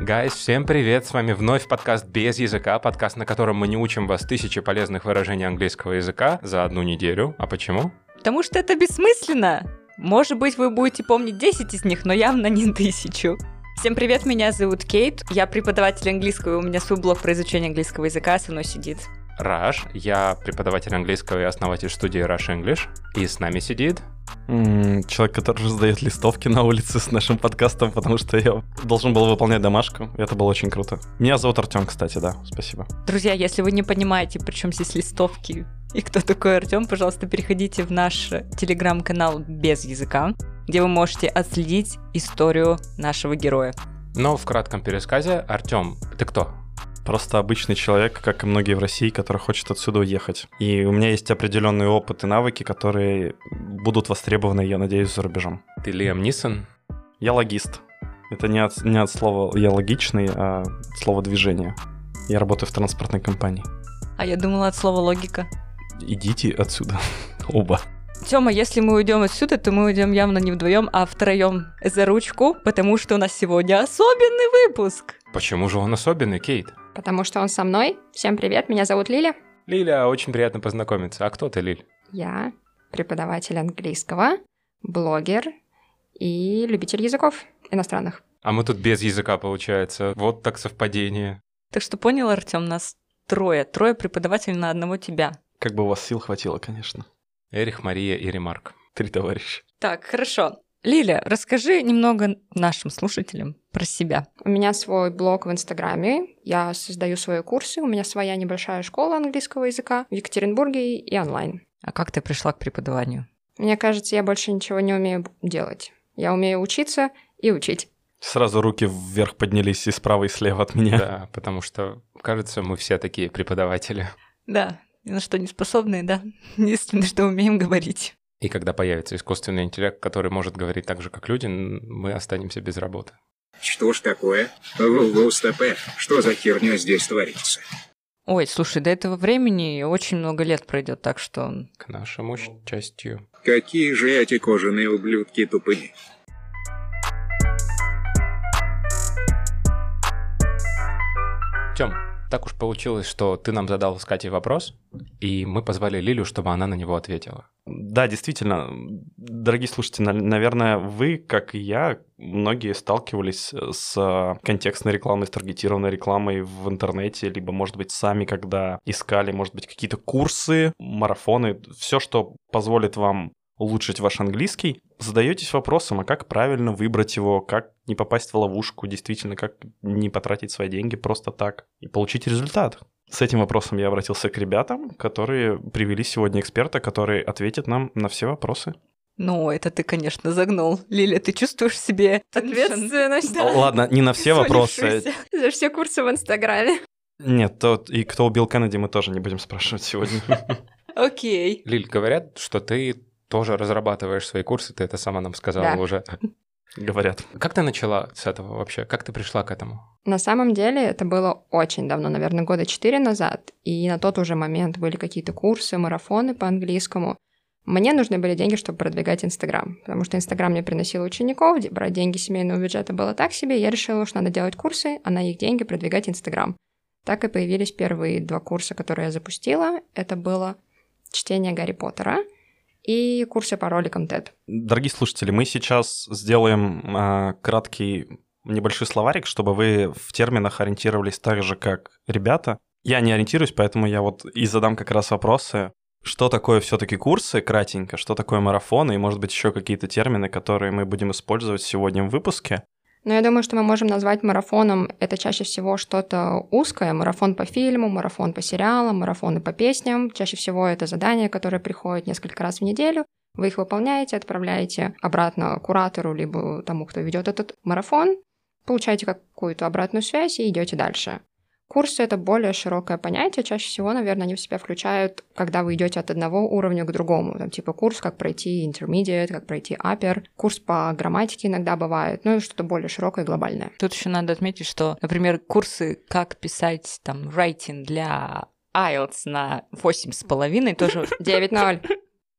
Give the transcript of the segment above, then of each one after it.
Гайс, всем привет! С вами вновь подкаст «Без языка», подкаст, на котором мы не учим вас тысячи полезных выражений английского языка за одну неделю. А почему? Потому что это бессмысленно. Может быть, вы будете помнить 10 из них, но явно не тысячу. Всем привет, меня зовут Кейт, я преподаватель английского, и у меня свой блог про изучение английского языка, со мной сидит. Раш, я преподаватель английского и основатель студии Rush English, и с нами сидит... Человек, который раздает листовки на улице с нашим подкастом, потому что я должен был выполнять домашку. и Это было очень круто. Меня зовут Артем, кстати, да, спасибо. Друзья, если вы не понимаете, при чем здесь листовки и кто такой Артем, пожалуйста, переходите в наш телеграм-канал без языка, где вы можете отследить историю нашего героя. Но в кратком пересказе, Артем, ты кто? Просто обычный человек, как и многие в России, который хочет отсюда уехать. И у меня есть определенный опыт и навыки, которые будут востребованы, я надеюсь, за рубежом. Ты Лиам Нисон? Я логист. Это не от, не от слова «я логичный», а от слова «движение». Я работаю в транспортной компании. А я думала от слова логика. Идите отсюда. Оба. Тёма, если мы уйдем отсюда, то мы уйдем явно не вдвоем, а втроем за ручку, потому что у нас сегодня особенный выпуск. Почему же он особенный, Кейт? Потому что он со мной. Всем привет, меня зовут Лиля. Лиля, очень приятно познакомиться. А кто ты, Лиль? Я преподаватель английского, блогер и любитель языков иностранных. А мы тут без языка, получается. Вот так совпадение. Так что понял, Артем, нас трое. Трое преподавателей на одного тебя. Как бы у вас сил хватило, конечно. Эрих, Мария и Ремарк. Три товарища. Так, хорошо. Лиля, расскажи немного нашим слушателям про себя. У меня свой блог в Инстаграме, я создаю свои курсы, у меня своя небольшая школа английского языка в Екатеринбурге и онлайн. А как ты пришла к преподаванию? Мне кажется, я больше ничего не умею делать. Я умею учиться и учить. Сразу руки вверх поднялись и справа, и слева от меня. Да, потому что, кажется, мы все такие преподаватели. Да, ни на что не способные, да. Единственное, что умеем говорить. И когда появится искусственный интеллект, который может говорить так же, как люди, мы останемся без работы. Что ж такое? ВВСТП, что за херня здесь творится? Ой, слушай, до этого времени очень много лет пройдет, так что... К нашему счастью. Какие же эти кожаные ублюдки тупые. Тём, так уж получилось, что ты нам задал с Катей вопрос, и мы позвали Лилю, чтобы она на него ответила. Да, действительно, дорогие слушатели, на- наверное, вы, как и я, многие сталкивались с контекстной рекламой, с таргетированной рекламой в интернете, либо, может быть, сами, когда искали, может быть, какие-то курсы, марафоны, все, что позволит вам улучшить ваш английский, задаетесь вопросом, а как правильно выбрать его, как не попасть в ловушку, действительно, как не потратить свои деньги просто так и получить результат. С этим вопросом я обратился к ребятам, которые привели сегодня эксперта, который ответит нам на все вопросы. Ну, это ты, конечно, загнул. Лиля, ты чувствуешь себе Ответственность Да. Ладно, не на все вопросы. За все курсы в Инстаграме. Нет, тот и кто убил Кеннеди, мы тоже не будем спрашивать сегодня. Окей. Лиль, говорят, что ты тоже разрабатываешь свои курсы, ты это сама нам сказала Да. уже. Говорят. Как ты начала с этого вообще? Как ты пришла к этому? На самом деле это было очень давно, наверное, года четыре назад, и на тот уже момент были какие-то курсы, марафоны по английскому. Мне нужны были деньги, чтобы продвигать Инстаграм, потому что Инстаграм мне приносил учеников, брать деньги семейного бюджета было так себе, я решила, что надо делать курсы, а на их деньги продвигать Инстаграм. Так и появились первые два курса, которые я запустила. Это было чтение Гарри Поттера и курсы по роликам TED. Дорогие слушатели, мы сейчас сделаем а, краткий небольшой словарик, чтобы вы в терминах ориентировались так же, как ребята. Я не ориентируюсь, поэтому я вот и задам как раз вопросы. Что такое все-таки курсы, кратенько, что такое марафоны, и, может быть, еще какие-то термины, которые мы будем использовать сегодня в выпуске. Но я думаю, что мы можем назвать марафоном это чаще всего что-то узкое. Марафон по фильму, марафон по сериалам, марафоны по песням. Чаще всего это задания, которые приходят несколько раз в неделю. Вы их выполняете, отправляете обратно куратору, либо тому, кто ведет этот марафон, получаете какую-то обратную связь и идете дальше. Курсы — это более широкое понятие. Чаще всего, наверное, они в себя включают, когда вы идете от одного уровня к другому. Там, типа курс, как пройти intermediate, как пройти upper. Курс по грамматике иногда бывает. Ну и что-то более широкое и глобальное. Тут еще надо отметить, что, например, курсы «Как писать там writing для IELTS на 8,5 тоже, 9-0.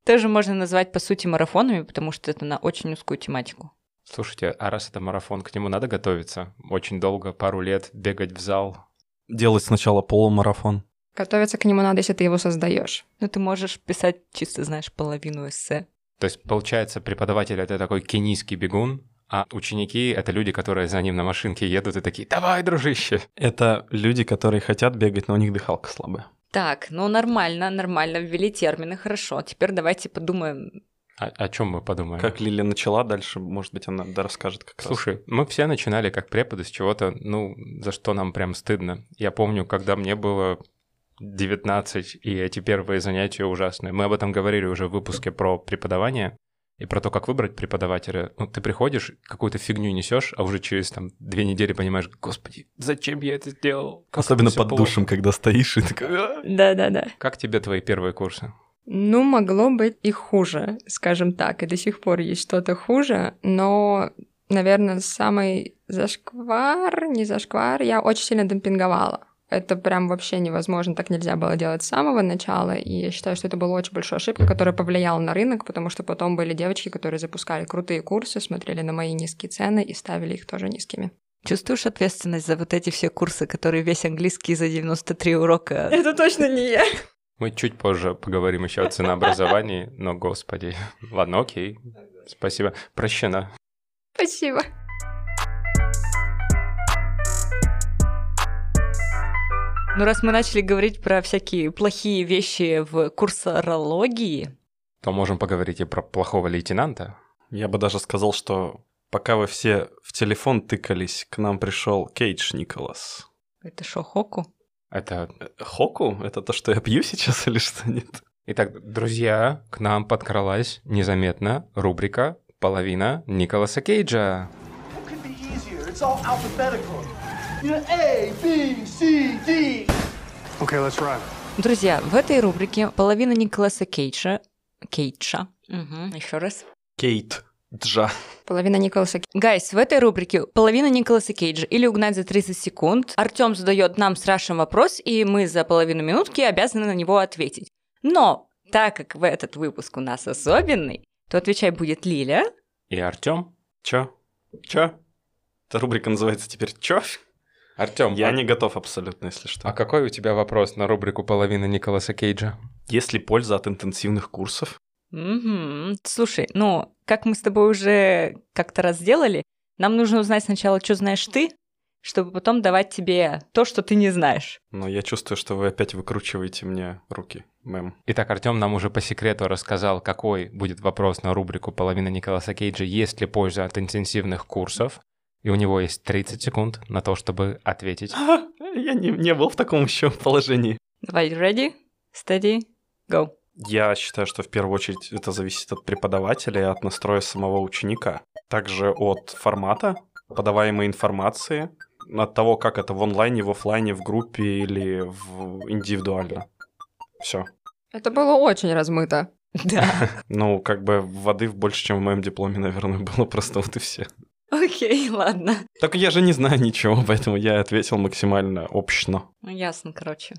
тоже можно назвать, по сути, марафонами, потому что это на очень узкую тематику. Слушайте, а раз это марафон, к нему надо готовиться? Очень долго, пару лет бегать в зал. Делать сначала полумарафон. Готовиться к нему надо, если ты его создаешь. Ну, ты можешь писать чисто, знаешь, половину эссе. То есть, получается, преподаватель — это такой кенийский бегун, а ученики — это люди, которые за ним на машинке едут и такие «Давай, дружище!» Это люди, которые хотят бегать, но у них дыхалка слабая. Так, ну нормально, нормально, ввели термины, хорошо. Теперь давайте подумаем. О, о чем мы подумаем? Как Лилия начала, дальше, может быть, она да, расскажет как раз. Слушай, мы все начинали как преподы с чего-то, ну, за что нам прям стыдно. Я помню, когда мне было 19, и эти первые занятия ужасные. Мы об этом говорили уже в выпуске про преподавание и про то, как выбрать преподавателя. Ну, ты приходишь, какую-то фигню несешь, а уже через там две недели понимаешь, господи, зачем я это сделал? Как Особенно это под плохо». душем, когда стоишь и такой... «А». Да-да-да. Как тебе твои первые курсы? Ну, могло быть и хуже, скажем так. И до сих пор есть что-то хуже, но, наверное, самый зашквар, не зашквар, я очень сильно демпинговала. Это прям вообще невозможно, так нельзя было делать с самого начала, и я считаю, что это была очень большая ошибка, которая повлияла на рынок, потому что потом были девочки, которые запускали крутые курсы, смотрели на мои низкие цены и ставили их тоже низкими. Чувствуешь ответственность за вот эти все курсы, которые весь английский за 93 урока? Это точно не я. Мы чуть позже поговорим еще о ценообразовании, но, господи, ладно, окей, спасибо, прощена. Спасибо. Ну, раз мы начали говорить про всякие плохие вещи в курсорологии, То можем поговорить и про плохого лейтенанта. Я бы даже сказал, что пока вы все в телефон тыкались, к нам пришел Кейдж Николас. это шо, Хоку? Это Э, Хоку? Это то, что я пью сейчас или что нет? Итак, друзья, к нам подкралась незаметно рубрика «Половина Николаса Кейджа». Друзья, в этой рубрике половина Николаса Кейджа... Кейджа. Еще раз. Кейт Джа. Половина Николаса Гайс, в этой рубрике половина Николаса Кейджа или угнать за 30 секунд. Артем задает нам с Рашем вопрос, и мы за половину минутки обязаны на него ответить. Но, так как в этот выпуск у нас особенный, то отвечать будет Лиля. И Артем. Чё? Чё? Эта рубрика называется теперь «Чё?» Артем, Я а, не готов абсолютно, если что. а какой у тебя вопрос на рубрику «Половина Николаса Кейджа»? Есть ли польза от интенсивных курсов? Мгм. Слушай, ну, как мы с тобой уже как-то раз сделали, нам нужно узнать сначала, что знаешь ты, чтобы потом давать тебе то, что ты не знаешь. Но я чувствую, что вы опять выкручиваете мне руки, мэм. Итак, Артем нам уже по секрету рассказал, какой будет вопрос на рубрику «Половина Николаса Кейджа», есть ли польза от интенсивных курсов. И у него есть 30 секунд на то, чтобы ответить. Я не, не был в таком еще положении. Давай, ready, steady, go. Я считаю, что в первую очередь это зависит от преподавателя и от настроя самого ученика. Также от формата подаваемой информации, от того, как это в онлайне, в оффлайне, в группе или в индивидуально. Все. Это было очень размыто. Да. Ну, как бы воды в больше, чем в моем дипломе, наверное, было просто вот и все. Окей, ладно. Так я же не знаю ничего, поэтому я ответил максимально общно. Ну, ясно, короче.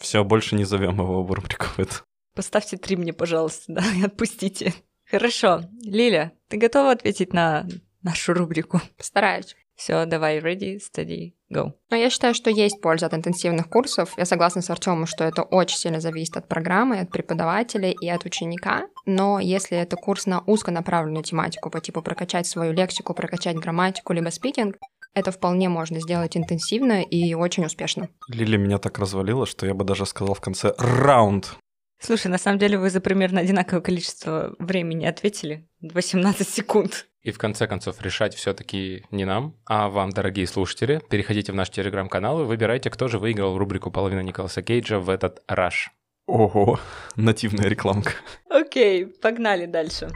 Все, больше не зовем его в рубрику в эту. Поставьте три мне, пожалуйста, да, и отпустите. Хорошо. Лиля, ты готова ответить на нашу рубрику? Постараюсь. Все, давай, ready, steady, go. Но я считаю, что есть польза от интенсивных курсов. Я согласна с Артемом, что это очень сильно зависит от программы, от преподавателя и от ученика. Но если это курс на узконаправленную тематику по типу прокачать свою лексику, прокачать грамматику, либо спикинг, это вполне можно сделать интенсивно и очень успешно. Лили меня так развалила, что я бы даже сказал в конце «раунд». Слушай, на самом деле вы за примерно одинаковое количество времени ответили. 18 секунд. И в конце концов решать все-таки не нам, а вам, дорогие слушатели. Переходите в наш телеграм-канал и выбирайте, кто же выиграл рубрику «Половина Николаса Кейджа» в этот раш. Ого, нативная рекламка. Окей, погнали дальше.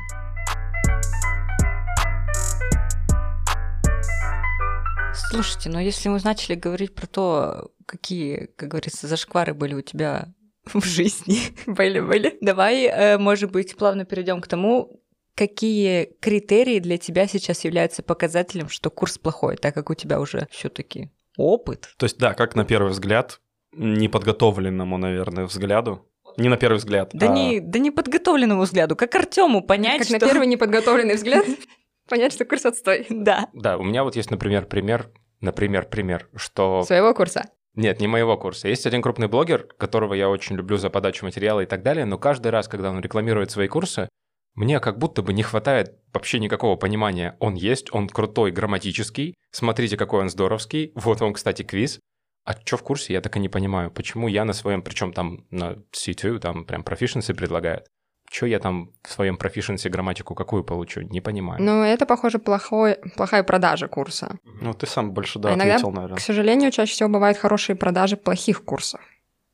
Слушайте, ну если мы начали говорить про то, какие, как говорится, зашквары были у тебя в жизни, были-были, давай, э, может быть, плавно перейдем к тому, какие критерии для тебя сейчас являются показателем, что курс плохой, так как у тебя уже все-таки опыт. То есть, да, как на первый взгляд, неподготовленному, наверное, взгляду. Не на первый взгляд. Да, а- не, да не подготовленному взгляду, как Артему понять, как что... на первый неподготовленный взгляд. Понять, что курс отстой. Да. Да, у меня вот есть, например, пример, например, пример, что... Своего курса. Нет, не моего курса. Есть один крупный блогер, которого я очень люблю за подачу материала и так далее, но каждый раз, когда он рекламирует свои курсы, мне как будто бы не хватает вообще никакого понимания. Он есть, он крутой, грамматический, смотрите, какой он здоровский, вот он, кстати, квиз. А что в курсе, я так и не понимаю. Почему я на своем, причем там на C2, там прям proficiency предлагает. Что я там в своем proficiency грамматику какую получу, не понимаю. Ну, это, похоже, плохой, плохая продажа курса. Ну, ты сам больше, да, А иногда, ответил, наверное. к сожалению, чаще всего бывают хорошие продажи плохих курсов.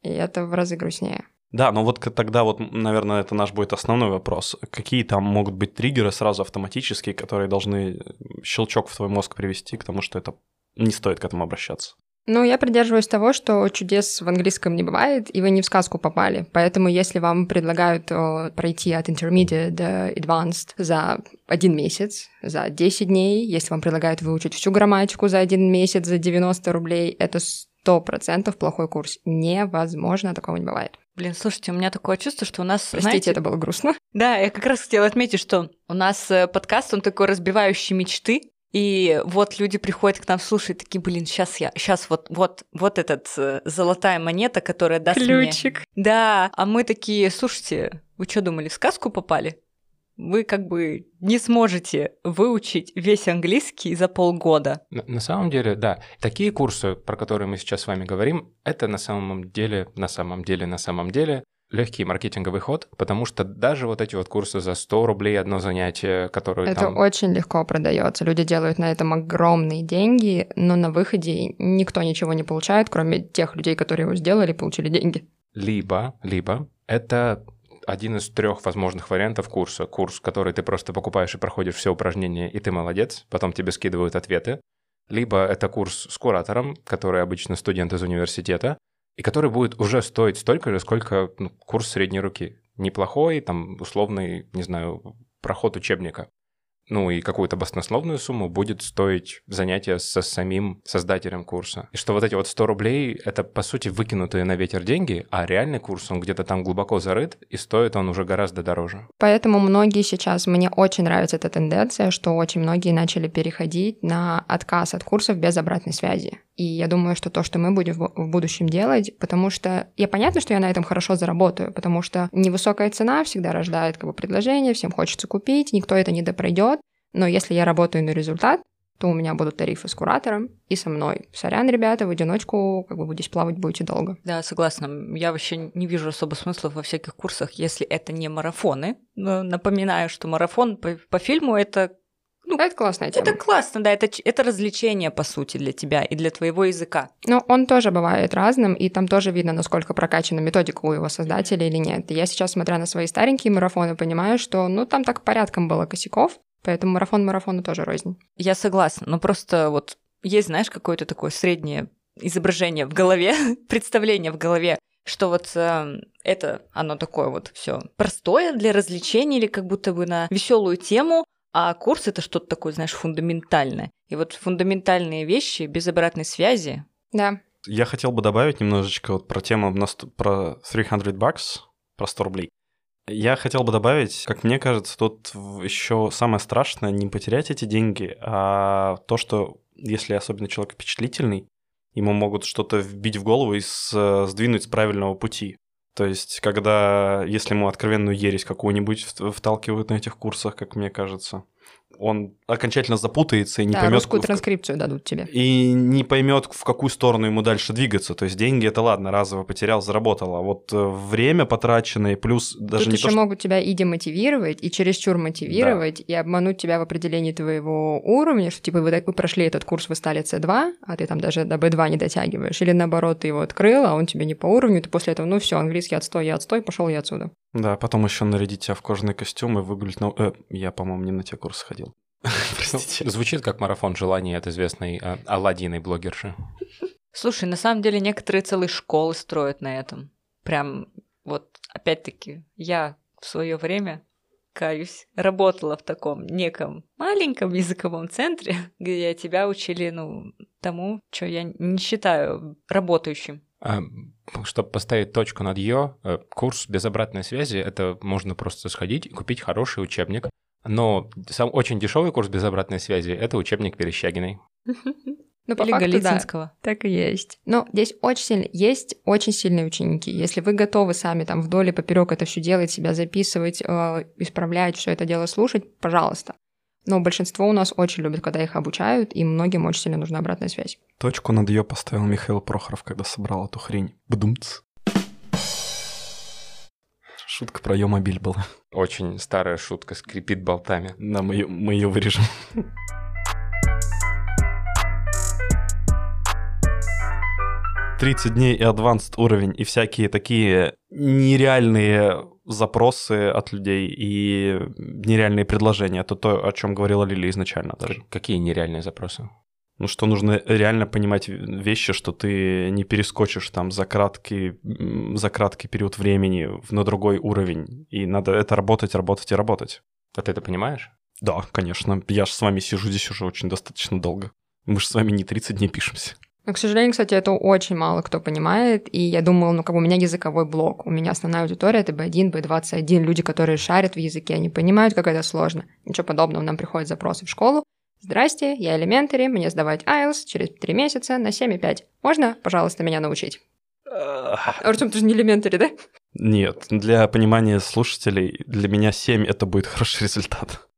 И это в разы грустнее. Да, но вот к- тогда вот, наверное, это наш будет основной вопрос. Какие там могут быть триггеры сразу автоматические, которые должны щелчок в твой мозг привести к тому, что это не стоит к этому обращаться? Ну, я придерживаюсь того, что чудес в английском не бывает, и вы не в сказку попали. Поэтому, если вам предлагают о, пройти от intermediate до advanced за один месяц, за 10 дней, если вам предлагают выучить всю грамматику за один месяц за 90 рублей, это 100% плохой курс. Невозможно, такого не бывает. Блин, слушайте, у меня такое чувство, что у нас, Простите, знаете, это было грустно. Да, я как раз хотела отметить, что у нас э, подкаст, он такой разбивающий мечты. И вот люди приходят к нам слушать, такие, блин, сейчас я, сейчас вот, вот, вот этот э, золотая монета, которая даст мне... Да, а мы такие, слушайте, вы что думали, в сказку попали? Вы как бы не сможете выучить весь английский за полгода. На, на самом деле, да, такие курсы, про которые мы сейчас с вами говорим, это на самом деле, на самом деле, на самом деле легкий маркетинговый ход, потому что даже вот эти вот курсы за 100 рублей одно занятие, которые Это там... очень легко продается. Люди делают на этом огромные деньги, но на выходе никто ничего не получает, кроме тех людей, которые его сделали, получили деньги. Либо, либо это один из трех возможных вариантов курса. Курс, который ты просто покупаешь и проходишь все упражнения, и ты молодец, потом тебе скидывают ответы. Либо это курс с куратором, который обычно студент из университета, и который будет уже стоить столько же, сколько ну, курс средней руки. Неплохой, там, условный, не знаю, проход учебника. Ну и какую-то баснословную сумму будет стоить занятие со самим создателем курса. И что вот эти вот 100 рублей — это, по сути, выкинутые на ветер деньги, а реальный курс, он где-то там глубоко зарыт, и стоит он уже гораздо дороже. Поэтому многие сейчас, мне очень нравится эта тенденция, что очень многие начали переходить на отказ от курсов без обратной связи. И я думаю, что то, что мы будем в будущем делать, потому что я понятно, что я на этом хорошо заработаю, потому что невысокая цена всегда рождает как бы предложение, всем хочется купить, никто это не допройдет. Но если я работаю на результат, то у меня будут тарифы с куратором и со мной. Сорян, ребята, в одиночку как бы вы здесь плавать будете долго. Да, согласна. Я вообще не вижу особо смысла во всяких курсах, если это не марафоны. Но напоминаю, что марафон по, по фильму это Ну, это классная тема. Это классно, да, это, это развлечение, по сути, для тебя и для твоего языка. Но он тоже бывает разным, и там тоже видно, насколько прокачана методика у его создателя или нет. И я сейчас, смотря на свои старенькие марафоны, понимаю, что, ну, там так порядком было косяков, поэтому марафон марафону тоже рознь. Я согласна, но просто вот есть, знаешь, какое-то такое среднее изображение в голове, представление в голове, что вот э, это, оно такое вот все простое для развлечения или как будто бы на веселую тему, а курс это что-то такое, знаешь, фундаментальное. И вот фундаментальные вещи без обратной связи. Да. Я хотел бы добавить немножечко вот про тему про 300 bucks, про 100 рублей. Я хотел бы добавить, как мне кажется, тут еще самое страшное не потерять эти деньги, а то, что если особенно человек впечатлительный, ему могут что-то вбить в голову и сдвинуть с правильного пути. То есть, когда, если ему откровенную ересь какую-нибудь вталкивают на этих курсах, как мне кажется, он окончательно запутается и не да, поймет, русскую транскрипцию дадут тебе. и не поймет, в какую сторону ему дальше двигаться. То есть деньги это ладно, разово потерял, заработал. А вот э, время потраченное, плюс даже Тут не еще то, что... могут тебя и демотивировать, и чересчур мотивировать, и обмануть тебя в определении твоего уровня, что типа вы, вы прошли этот курс, вы стали C2, а ты там даже до B2 не дотягиваешь. Или наоборот, ты его открыл, а он тебе не по уровню, ты после этого, ну все, английский отстой, я отстой, пошел я отсюда. Да, потом еще нарядить тебя в кожаный костюм и выгулить на... э, я, по-моему, не на те курсы ходил. Простите. Ну, Звучит как марафон желаний от известной Аладдиной блогерши. Слушай, на самом деле некоторые целые школы строят на этом. Прям вот опять-таки я в свое время каюсь, работала в таком неком маленьком языковом центре, где тебя учили, ну, тому, что я не считаю работающим. Чтобы поставить точку над «ё», э, курс без обратной связи — это можно просто сходить и купить хороший учебник. Но сам очень дешевый курс без обратной связи – это учебник Верещагиной. Ну, по Или факту, да, Голицынского. так и есть. Но здесь очень сильно, есть очень сильные ученики. Если вы готовы сами там вдоль и поперек это все делать, себя записывать, э, исправлять, все это дело слушать, пожалуйста. Но большинство у нас очень любят, когда их обучают, и многим очень сильно нужна обратная связь. Точку над ее поставил Михаил Прохоров, когда собрал эту хрень. Бдумц. Шутка про Йомобиль была. Очень старая шутка, скрипит болтами. Да, мы ее, мы ее вырежем. Тридцать дней и advanced уровень, и всякие такие нереальные запросы от людей и нереальные предложения. Это то, о чем говорила Лили изначально даже. Какие нереальные запросы? Ну, что нужно реально понимать вещи, что ты не перескочишь там за краткий, за краткий период времени на другой уровень. И надо это работать, работать и работать. А ты это понимаешь? Да, конечно. Я же с вами сижу здесь уже очень достаточно долго. Мы же с вами не 30 дней пишемся. Но, к сожалению, кстати, это очень мало кто понимает. И я думала, ну, как бы у меня языковой блок. У меня основная аудитория — это B1, B21. Люди, которые шарят в языке, они понимают, как это сложно. Ничего подобного. Нам приходят запросы в школу. Здрасте, я элементари, мне сдавать IELTS через 3 месяца на 7,5. Можно, пожалуйста, меня научить? Артем, ты же не элементари, да? Нет, для понимания слушателей, для меня 7 это будет хороший результат.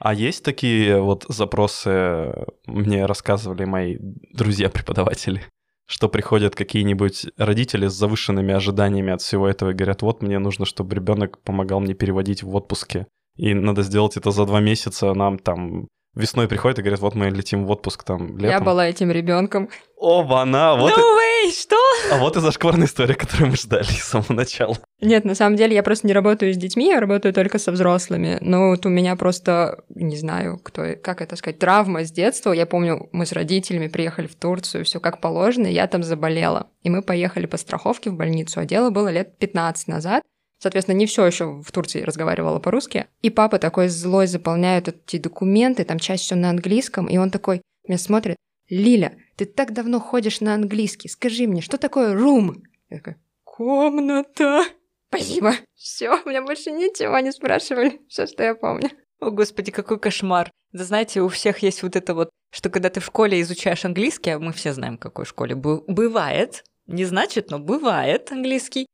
А есть такие вот запросы, мне рассказывали мои друзья-преподаватели, что приходят какие-нибудь родители с завышенными ожиданиями от всего этого и говорят, вот мне нужно, чтобы ребенок помогал мне переводить в отпуске, и надо сделать это за два месяца, нам там весной приходят и говорят, вот мы летим в отпуск там летом. Я была этим ребенком. Оба, она, вот, No way, что? А вот и зашкварная история, которую мы ждали с самого начала. Нет, на самом деле я просто не работаю с детьми, я работаю только со взрослыми. Но вот у меня просто, не знаю, кто, как это сказать, травма с детства. Я помню, мы с родителями приехали в Турцию, все как положено, я там заболела. И мы поехали по страховке в больницу, а дело было лет 15 назад. Соответственно, не все еще в Турции разговаривала по-русски. И папа такой злой заполняет эти документы, там часть все на английском, и он такой меня смотрит, Лиля, ты так давно ходишь на английский, скажи мне, что такое room? Я такая, комната. Спасибо. Все, у меня больше ничего не спрашивали. Все, что я помню. О, господи, какой кошмар. Да знаете, у всех есть вот это вот, что когда ты в школе изучаешь английский, а мы все знаем, в какой школе бывает, не значит, но бывает английский.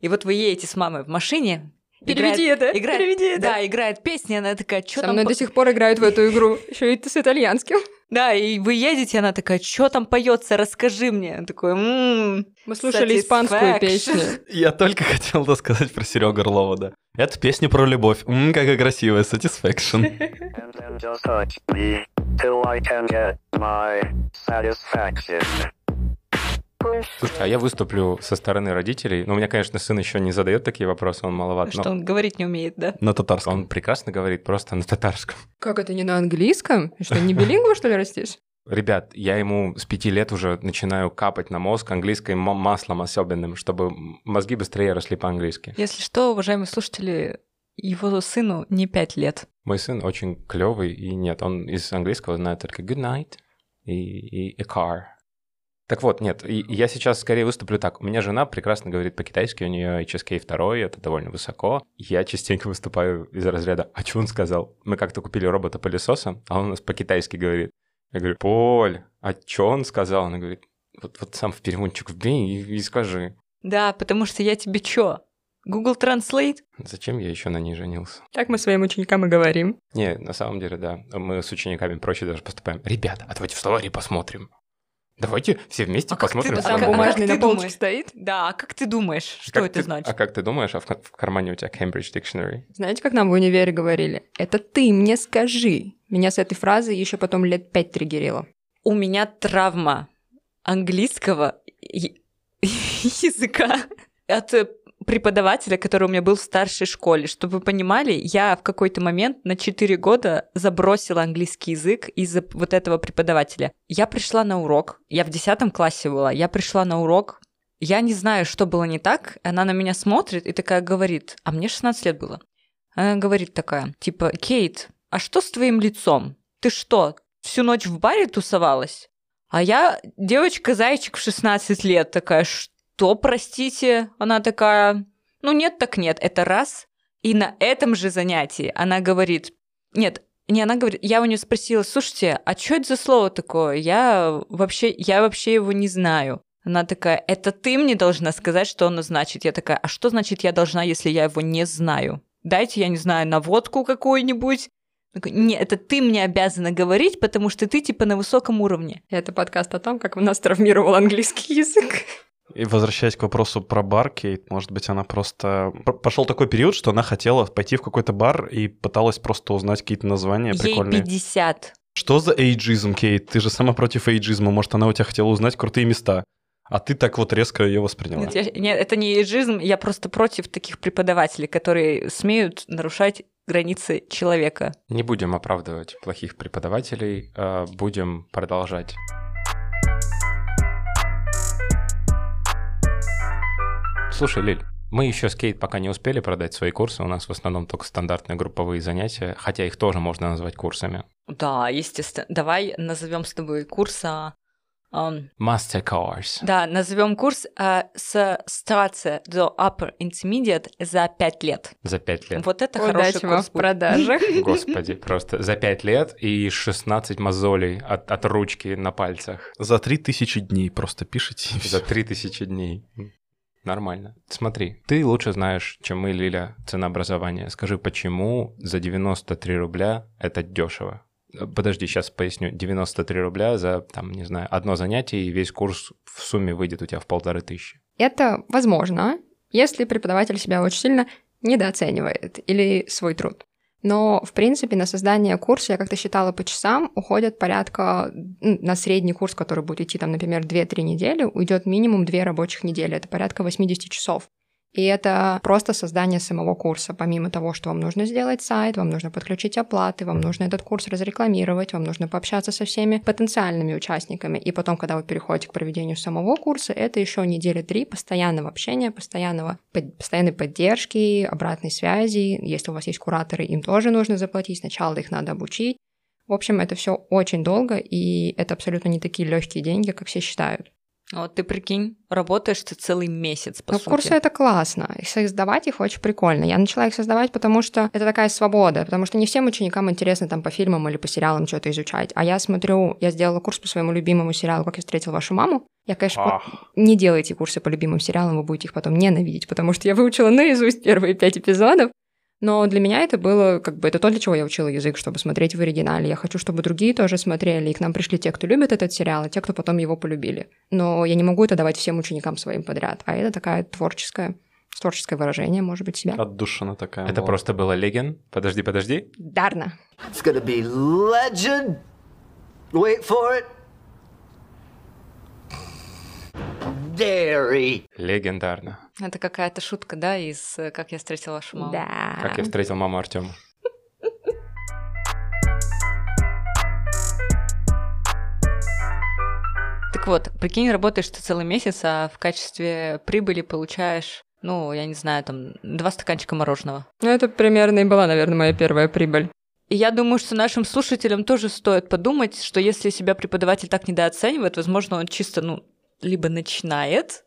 И вот вы едете с мамой в машине, Переведи играет- это, играет- переведи это. Да, играет песня, она такая, что там... мной по- до сих пор играют в эту игру. Еще и с итальянским. Да, и вы едете, она такая, что там поется, расскажи мне. Такой, «М, Мы слушали испанскую песню. Я только хотел рассказать про Серегу Орлова, да. Это песня про любовь. Ммм, какая красивая, Satisfaction. and then just touch me till I can get my satisfaction. Слушай, а я выступлю со стороны родителей. Ну, у меня, конечно, сын еще не задает такие вопросы, он маловат, Что но он говорить не умеет, да? На татарском. он прекрасно говорит, просто на татарском. Как это не на английском? Что, не билингва, что ли, растишь? Ребят, я ему с пяти лет уже начинаю капать на мозг английским ма- маслом особенным, чтобы мозги быстрее росли по-английски. Если что, уважаемые слушатели, его сыну не пять лет. Мой сын очень клевый, и нет, он из английского знает только good night и, и a car. Так вот, нет, и- я сейчас скорее выступлю так. У меня жена прекрасно говорит по-китайски, у нее HSK 2, это довольно высоко. Я частенько выступаю из разряда «А что он сказал?» Мы как-то купили робота-пылесоса, а он у нас по-китайски говорит. Я говорю, Поль, а что он сказал? Она говорит, вот, вот сам в переводчик вбей и, и скажи. Да, потому что я тебе чё? Google Translate? Зачем я еще на ней женился? Так мы своим ученикам и говорим. Не, на самом деле, да. Мы с учениками проще даже поступаем. Ребята, а давайте в словаре посмотрим. Давайте все вместе А как посмотрим. ты- в а Там как- словаре. бумажный ты на думаешь? стоит. Да, а как ты думаешь, что Как это ты- значит? А как ты думаешь, а в, в кармане у тебя Cambridge Dictionary? Знаете, как нам в универе говорили? Это ты мне скажи. Меня с этой фразы еще потом лет пять триггерило. У меня травма английского языка от э, преподавателя, который у меня был в старшей школе. Чтобы вы понимали, я в какой-то момент на 4 года забросила английский язык из-за вот этого преподавателя. Я пришла на урок, я в 10 классе была, я пришла на урок, я не знаю, что было не так, она на меня смотрит и такая говорит, а мне 16 лет было. Она говорит такая, типа, Кейт, а что с твоим лицом? Ты что, всю ночь в баре тусовалась? А я девочка-зайчик в 16 лет такая, что, простите? Она такая, ну нет так нет, это раз. И на этом же занятии она говорит, Нет, не, она говорит, я у нее спросила, слушайте, а что это за слово такое? Я вообще, я вообще его не знаю. Она такая, это ты мне должна сказать, что оно значит. Я такая, а что значит я должна, если я его не знаю? Дайте, я не знаю, наводку какую-нибудь. Не, это ты мне обязана говорить, потому что ты типа на высоком уровне. Это подкаст о том, как у нас травмировал английский язык. И возвращаясь к вопросу про бар, Кейт, может быть, она просто... Пошел такой период, что она хотела пойти в какой-то бар и пыталась просто узнать какие-то названия Ей прикольные. 50. Что за эйджизм, Кейт? Ты же сама против эйджизма. Может, она у тебя хотела узнать крутые места. А ты так вот резко ее восприняла. Нет, я- нет, это не эйджизм, я просто против таких преподавателей, которые смеют нарушать границы человека. Не будем оправдывать плохих преподавателей, а будем продолжать. Слушай, Лиль, мы еще с Кейт пока не успели продать свои курсы, у нас в основном только стандартные групповые занятия, хотя их тоже можно назвать курсами. Да, естественно. Давай назовем с тобой курс. а, ам, Master Course. да, назовем курс а, с стараться до Upper Intermediate за 5 лет. За пять лет. Вот это хороший Удачи вам курс в продажах. Господи, просто за пять лет и 16 мозолей от, от ручки на пальцах За три тысячи дней просто пишите. за всё. 3000 дней. Нормально. Смотри, ты лучше знаешь, чем мы, Лиля, ценообразование. Скажи, почему за 93 рубля это дешево? Э, Подожди, сейчас поясню. 93 рубля за, там, не знаю, одно занятие, и весь курс в сумме выйдет у тебя в полторы тысячи. Это возможно, если преподаватель себя очень сильно недооценивает или свой труд. Но, в принципе, на создание курса, я как-то считала по часам, уходят порядка, на средний курс, который будет идти, там, например, 2-3 недели, уйдет минимум 2 рабочих недели, это порядка 80 часов. И это просто создание самого курса. Помимо того, что вам нужно сделать сайт, вам нужно подключить оплаты, вам нужно этот курс разрекламировать, вам нужно пообщаться со всеми потенциальными участниками. И потом, когда вы переходите к проведению самого курса, это еще недели три постоянного общения, постоянного, под- постоянной поддержки, обратной связи. Если у вас есть кураторы, им тоже нужно заплатить. Сначала их надо обучить. В общем, это все очень долго, и это абсолютно не такие легкие деньги, как все считают. А Вот ты прикинь, работаешь ты целый месяц, по Но сути. курсы это классно. И создавать их очень прикольно. Я начала их создавать, потому что это такая свобода, потому что не всем ученикам интересно там по фильмам или по сериалам что-то изучать. А я смотрю, я сделала курс по своему любимому сериалу «Как я встретил вашу маму». Я, конечно, Ах. не делайте курсы по любимым сериалам, вы будете их потом ненавидеть, потому что я выучила наизусть первые пять эпизодов. Но для меня это было, как бы, это то, для чего я учила язык, чтобы смотреть в оригинале. Я хочу, чтобы другие тоже смотрели, и к нам пришли те, кто любит этот сериал, и те, кто потом его полюбили. Но я не могу это давать всем ученикам своим подряд. А это такая творческая, творческое выражение, может быть, себя. Отдушина такая. Это была. просто было леген. Подожди, подожди. Дарно. It's gonna be legend. Wait for it. Dairy. Легендарно. Это какая-то шутка, да, из э, «Как я встретила вашу маму». Да. Как я встретил маму Артема. Так вот, прикинь, работаешь ты целый месяц, а в качестве прибыли получаешь, ну, я не знаю, там, два стаканчика мороженого. Ну, это примерно и была, наверное, моя первая прибыль. И я думаю, что нашим слушателям тоже стоит подумать, что если себя преподаватель так недооценивает, возможно, он чисто, ну, либо начинает,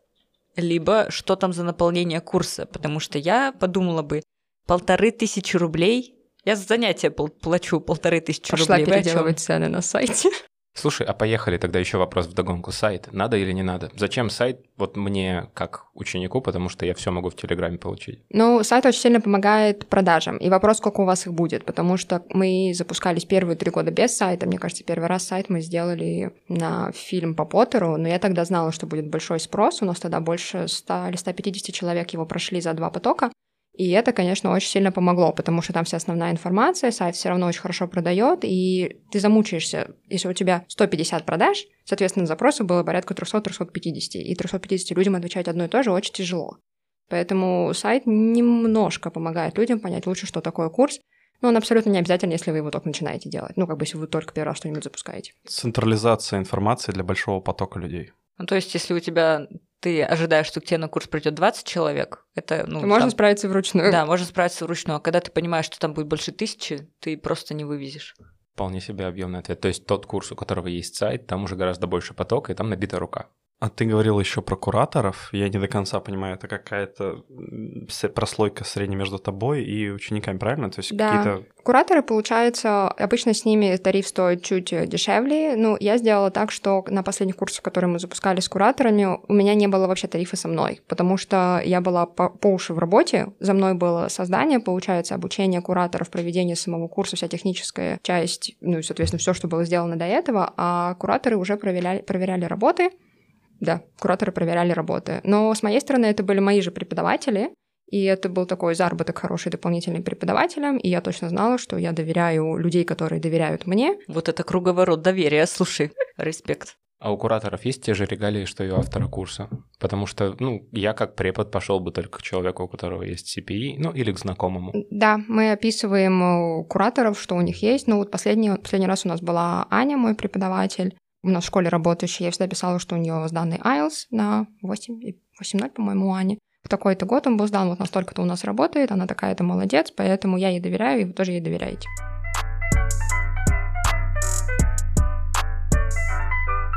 либо что там за наполнение курса. Потому что я подумала бы, полторы тысячи рублей, я за занятие пол- плачу полторы тысячи Пошла рублей. Чём? переделывать цены на сайте. Слушай, а поехали тогда еще вопрос в догонку. Сайт надо или не надо? Зачем сайт вот мне как ученику, потому что я все могу в Телеграме получить? Ну, сайт очень сильно помогает продажам. И вопрос, сколько у вас их будет, потому что мы запускались первые три года без сайта. Мне кажется, первый раз сайт мы сделали на фильм по Поттеру, но я тогда знала, что будет большой спрос. У нас тогда больше 100 или 150 человек его прошли за два потока. И это, конечно, очень сильно помогло, потому что там вся основная информация, сайт все равно очень хорошо продает, и ты замучаешься. Если у тебя 150 продаж, соответственно, запросов было порядка 300-350, и 350 людям отвечать одно и то же очень тяжело. Поэтому сайт немножко помогает людям понять лучше, что такое курс, но он абсолютно не обязательно, если вы его только начинаете делать. Ну, как бы, если вы только первый раз что-нибудь запускаете. Централизация информации для большого потока людей. Ну, то есть, если у тебя ты ожидаешь, что к тебе на курс придет 20 человек, это, ну, можно там- справиться вручную. Да, можно справиться вручную. А когда ты понимаешь, что там будет больше тысячи, ты просто не вывезешь. Вполне себе объемный ответ. То есть тот курс, у которого есть сайт, там уже гораздо больше потока, и там набита рука. А ты говорил еще про кураторов. Я не до конца понимаю, это какая-то прослойка средняя между тобой и учениками, правильно? То есть Да. какие-то... Кураторы, получается, обычно с ними тариф стоит чуть э, дешевле. Ну, я сделала так, что на последних курсах, которые мы запускали с кураторами, у меня не было вообще тарифа со мной, потому что я была по, по уши в работе. За мной было создание, получается, обучение кураторов, проведение самого курса, вся техническая часть, ну и, соответственно, все, что было сделано до этого, а кураторы уже проверяли, проверяли работы. Да, кураторы проверяли работы. Но с моей стороны это были мои же преподаватели, и это был такой заработок хороший дополнительный преподавателям, и я точно знала, что я доверяю людей, которые доверяют мне. Вот это круговорот доверия, слушай, респект. А у кураторов есть те же регалии, что и у автора курса? Потому что, ну, я как препод пошел бы только к человеку, у которого есть CPI, ну, или к знакомому. Да, мы описываем кураторов, что у них есть. Ну вот последний, последний раз у нас была Аня, мой преподаватель. У нас в школе работающая, я всегда писала, что у нее сданный IELTS на 8, и 8.0, по-моему, у. В такой-то год он был сдан, вот настолько-то у нас работает, она такая-то молодец, поэтому я ей доверяю, и вы тоже ей доверяете.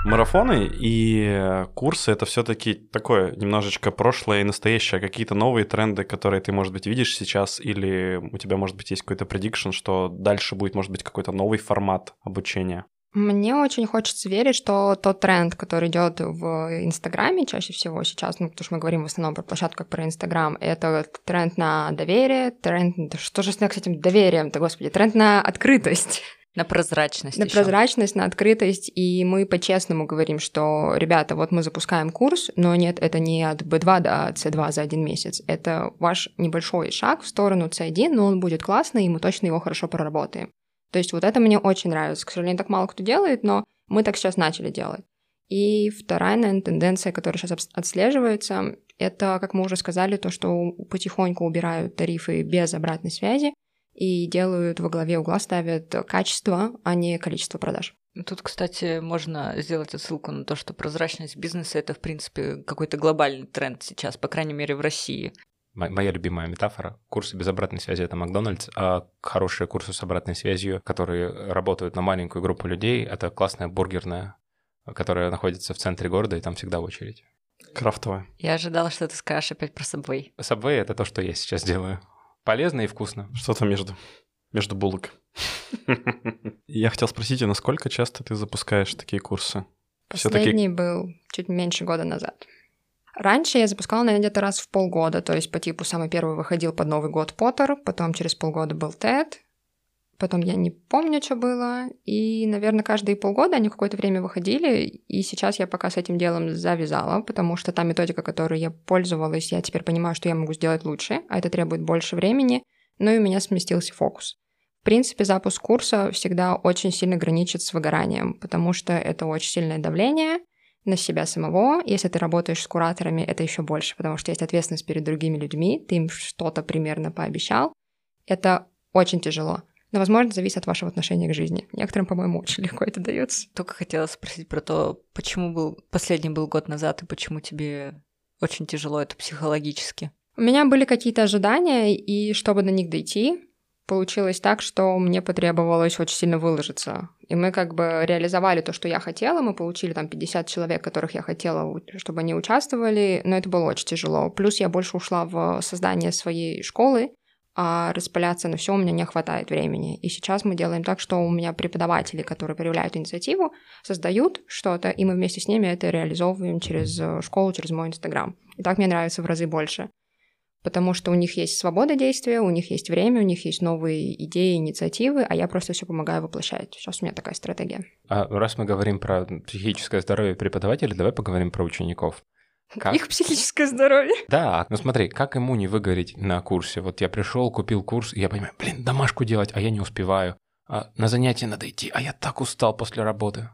Марафоны и курсы — это все таки такое немножечко прошлое и настоящее. Какие-то новые тренды, которые ты, может быть, видишь сейчас, или у тебя, может быть, есть какой-то предикшн, что дальше будет, может быть, какой-то новый формат обучения? Мне очень хочется верить, что тот тренд, который идет в Инстаграме чаще всего сейчас, ну, потому что мы говорим в основном про площадку как про Инстаграм, это тренд на доверие, тренд... Что же с этим доверием-то, господи? Тренд на открытость. На прозрачность На ещё. прозрачность, на открытость, и мы по-честному говорим, что, ребята, вот мы запускаем курс, но нет, это не от B2 до C2 за один месяц, это ваш небольшой шаг в сторону C1, но он будет классный, и мы точно его хорошо проработаем. То есть вот это мне очень нравится. К сожалению, так мало кто делает, но мы так сейчас начали делать. И вторая, наверное, тенденция, которая сейчас отслеживается, это, как мы уже сказали, то, что потихоньку убирают тарифы без обратной связи и делают во главе угла, ставят качество, а не количество продаж. Тут, кстати, можно сделать отсылку на то, что прозрачность бизнеса это, в принципе, какой-то глобальный тренд сейчас, по крайней мере, в России. Мо- Моя любимая метафора. Курсы без обратной связи — это Макдональдс, а хорошие курсы с обратной связью, которые работают на маленькую группу людей, это классная бургерная, которая находится в центре города, и там всегда очередь. Крафтовая. Я ожидала, что ты скажешь опять про Subway. Subway — это то, что я сейчас делаю. Полезно и вкусно. Что-то между, между булок. Я хотел спросить, а насколько часто ты запускаешь такие курсы? Последний был чуть меньше года назад. Раньше я запускала, наверное, где-то раз в полгода, то есть по типу самый первый выходил под Новый год Поттер, потом через полгода был Тед, потом я не помню, что было, и, наверное, каждые полгода они какое-то время выходили, и сейчас я пока с этим делом завязала, потому что та методика, которой я пользовалась, я теперь понимаю, что я могу сделать лучше, а это требует больше времени, но и у меня сместился фокус. В принципе, запуск курса всегда очень сильно граничит с выгоранием, потому что это очень сильное давление на себя самого. Если ты работаешь с кураторами, это еще больше, потому что есть ответственность перед другими людьми, ты им что-то примерно пообещал. Это очень тяжело. Но, возможно, зависит от вашего отношения к жизни. Некоторым, по-моему, очень легко это дается. Только хотела спросить про то, почему был последний был год назад и почему тебе очень тяжело это психологически. У меня были какие-то ожидания, и чтобы до них дойти, получилось так, что мне потребовалось очень сильно выложиться. И мы как бы реализовали то, что я хотела. Мы получили там 50 человек, которых я хотела, чтобы они участвовали, но это было очень тяжело. Плюс я больше ушла в создание своей школы, а распыляться на все у меня не хватает времени. И сейчас мы делаем так, что у меня преподаватели, которые проявляют инициативу, создают что-то, и мы вместе с ними это реализовываем через э, школу, через мой Инстаграм. И так мне нравится в разы больше потому что у них есть свобода действия, у них есть время, у них есть новые идеи, инициативы, а я просто все помогаю воплощать. Сейчас у меня такая стратегия. А раз мы говорим про психическое здоровье преподавателей, давай поговорим про учеников. Как? Их психическое здоровье. Да, ну смотри, как ему не выгореть на курсе? Вот я пришел, купил курс, и я понимаю, блин, домашку делать, а я не успеваю. А на занятия надо идти, а я так устал после работы.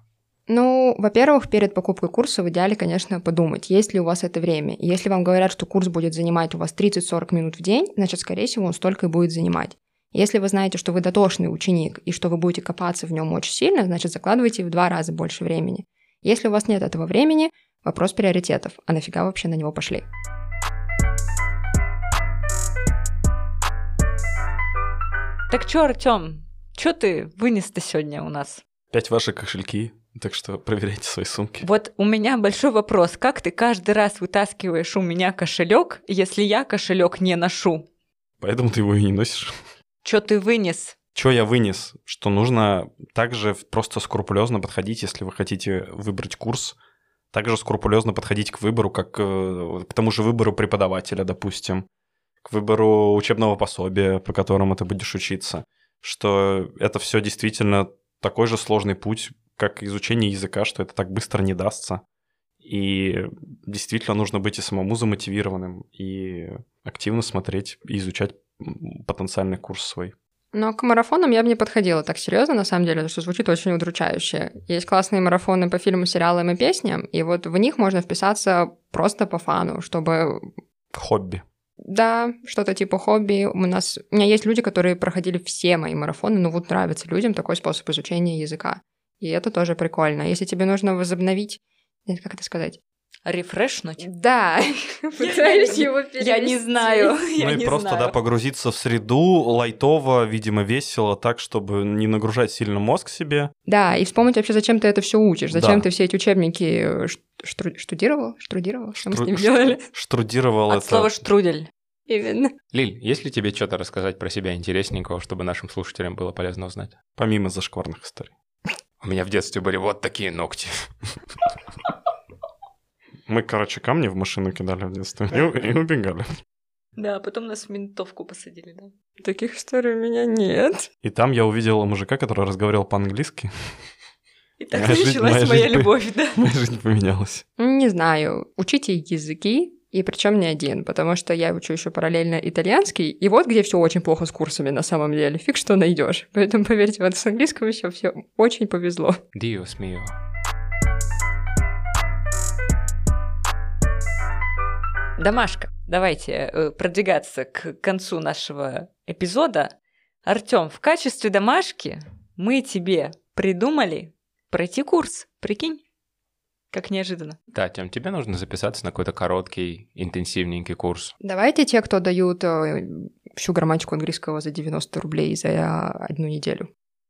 Ну, во-первых, перед покупкой курса в идеале, конечно, подумать, есть ли у вас это время. Если вам говорят, что курс будет занимать у вас 30-40 минут в день, значит, скорее всего, он столько и будет занимать. Если вы знаете, что вы дотошный ученик и что вы будете копаться в нем очень сильно, значит, закладывайте в два раза больше времени. Если у вас нет этого времени, вопрос приоритетов. А нафига вообще на него пошли? Так чё, Артём, чё ты вынес-то сегодня у нас? Опять ваши кошельки Так что проверяйте свои сумки. Вот у меня большой вопрос. Как ты каждый раз вытаскиваешь у меня кошелек, если я кошелек не ношу? Поэтому ты его и не носишь. Чё ты вынес? Что я вынес? Что нужно также просто скрупулезно подходить, если вы хотите выбрать курс, также скрупулезно подходить к выбору, как э, к тому же выбору преподавателя, допустим, к выбору учебного пособия, по которому ты будешь учиться, что это все действительно такой же сложный путь, как изучение языка, что это так быстро не дастся. И действительно нужно быть и самому замотивированным, и активно смотреть и изучать потенциальный курс свой. Но к марафонам я бы не подходила так серьезно, на самом деле, потому что звучит очень удручающе. Есть классные марафоны по фильмам, сериалам и песням, и вот в них можно вписаться просто по фану, чтобы Хобби. Да, что-то типа хобби. У нас у меня есть люди, которые проходили все мои марафоны, ну вот нравится людям такой способ изучения языка. И это тоже прикольно. Если тебе нужно возобновить, нет, как это сказать? Рефрешнуть? Да, пытаюсь его Я не знаю. Ну и просто, да, погрузиться в среду лайтово, видимо, весело, так, чтобы не нагружать сильно мозг себе. Да, и вспомнить вообще, зачем ты это все учишь, зачем ты все эти учебники э, штудировал? Штудировал? Что мы с ним делали? Штрудировал От это. слова штрудель. Именно. Лиль, есть ли тебе что-то рассказать про себя интересненького, чтобы нашим слушателям было полезно узнать? Помимо зашкварных историй. У меня в детстве были вот такие ногти. Мы, короче, камни в машину кидали в детстве и, и убегали. Да, потом нас в ментовку посадили, да. Таких историй у меня нет. И там я увидел мужика, который разговаривал по-английски. И так Моя жизнь- началась моя моя по- любовь, да. Моя жизнь поменялась. Не знаю. Учите языки, и причем не один, потому что я учу еще параллельно итальянский, и вот где все очень плохо с курсами на самом деле. Фиг что найдешь. Поэтому поверьте, вот с английском еще все очень повезло. Диос мио. Домашка, давайте э, продвигаться к концу нашего эпизода. Артем, в качестве домашки мы тебе придумали пройти курс. Прикинь? Как неожиданно. Да, Тем, тебе нужно записаться на какой-то короткий, интенсивненький курс. Давайте те, кто дают э, всю грамматику английского за 90 рублей за одну неделю.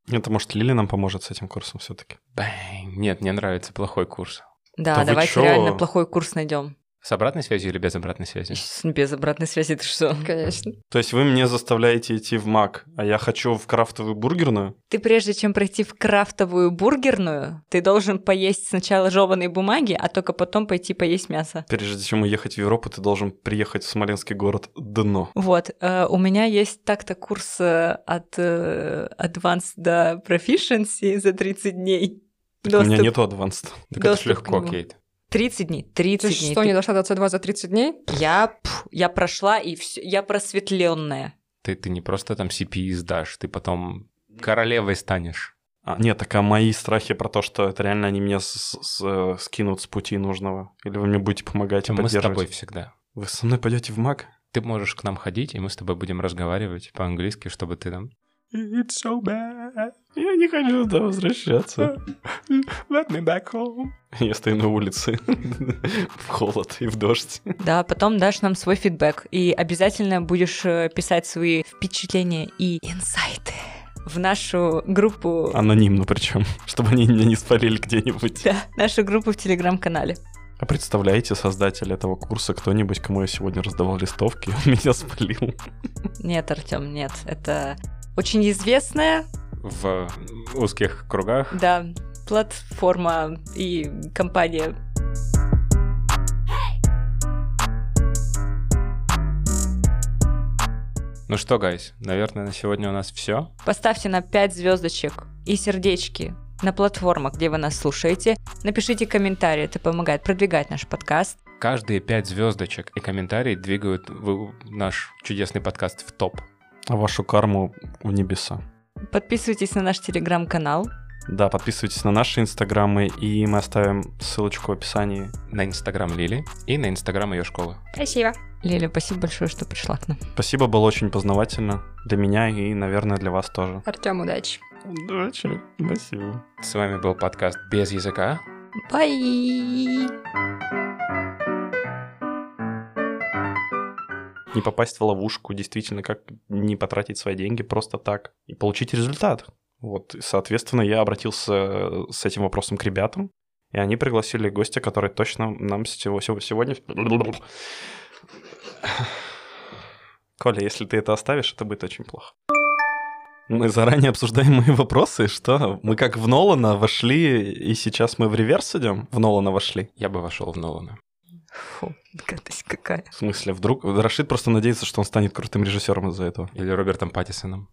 Это, может, Лили нам поможет с этим курсом все-таки. Бэнь. Нет, мне нравится плохой курс. Да, Да давайте реально плохой курс найдем. С обратной связью или без обратной связи? Без обратной связи ты что? Конечно. То есть вы мне заставляете идти в Мак, а я хочу в крафтовую бургерную? Ты прежде чем пройти в крафтовую бургерную, ты должен поесть сначала жеванные бумаги, а только потом пойти поесть мясо. Прежде чем уехать в Европу, ты должен приехать в смоленский город Дно. Вот, э, у меня есть так-то курс э, от э, Advanced до Proficiency за 30 дней. Так у меня нету адванс. Так это ж Доступ к легко, нему. Кейт. 30 дней, Ты 30 дней. что, Ты- не дошла до C2 за 30 дней? Я, пф, я прошла, и все, я просветленная. Ты, ты не просто там CPI сдашь, ты потом королевой станешь. А, нет, так а мои страхи про то, что это реально они меня с- с- э, скинут с пути нужного. Или вы мне будете помогать и Мы с тобой всегда. Вы со мной пойдете в Мак? Ты можешь к нам ходить, и мы с тобой будем разговаривать по-английски, чтобы ты там... It's so bad. Я не хочу туда возвращаться. Let me back home. Я стою на улице в холод и в дождь. Да, потом дашь нам свой фидбэк, и обязательно будешь э, писать свои впечатления и инсайты в нашу группу, Анонимно причем, чтобы они меня не спалили где-нибудь. да, нашу группу в телеграм-канале. А представляете, создатель этого курса кто-нибудь, кому я сегодня раздавал листовки, он меня спалил. Нет, Артем, нет, это очень известная, В узких кругах. да, платформа и компания. Ну что, гайс, наверное, на сегодня у нас все. Поставьте на 5 звездочек и сердечки на платформах, где вы нас слушаете. Напишите комментарии, это помогает продвигать наш подкаст. Каждые пять звездочек и комментарий двигают в- наш чудесный подкаст в топ. А вашу карму в небеса. Подписывайтесь на наш телеграм-канал. Да, подписывайтесь на наши инстаграмы, и мы оставим ссылочку в описании. На инстаграм Лили и на инстаграм ее школы. Спасибо. Лиля, спасибо большое, что пришла к нам. Спасибо, было очень познавательно для меня и, наверное, для вас тоже. Артем, удачи. Удачи, спасибо. С вами был подкаст «Без языка». Бай! Не попасть в ловушку, действительно, как не потратить свои деньги просто так и получить результат. Вот, и, соответственно, я обратился с этим вопросом к ребятам, и они пригласили гостя, который точно нам сего- сего- сегодня... Коля, если ты это оставишь, это будет очень плохо. Мы заранее обсуждаем мои вопросы, что мы как в Нолана вошли, и сейчас мы в реверс идем? В Нолана вошли. Я бы вошел в Нолана. Фу, гадость какая. В смысле, вдруг Рашид просто надеется, что он станет крутым режиссером из-за этого. Или Робертом Паттисоном.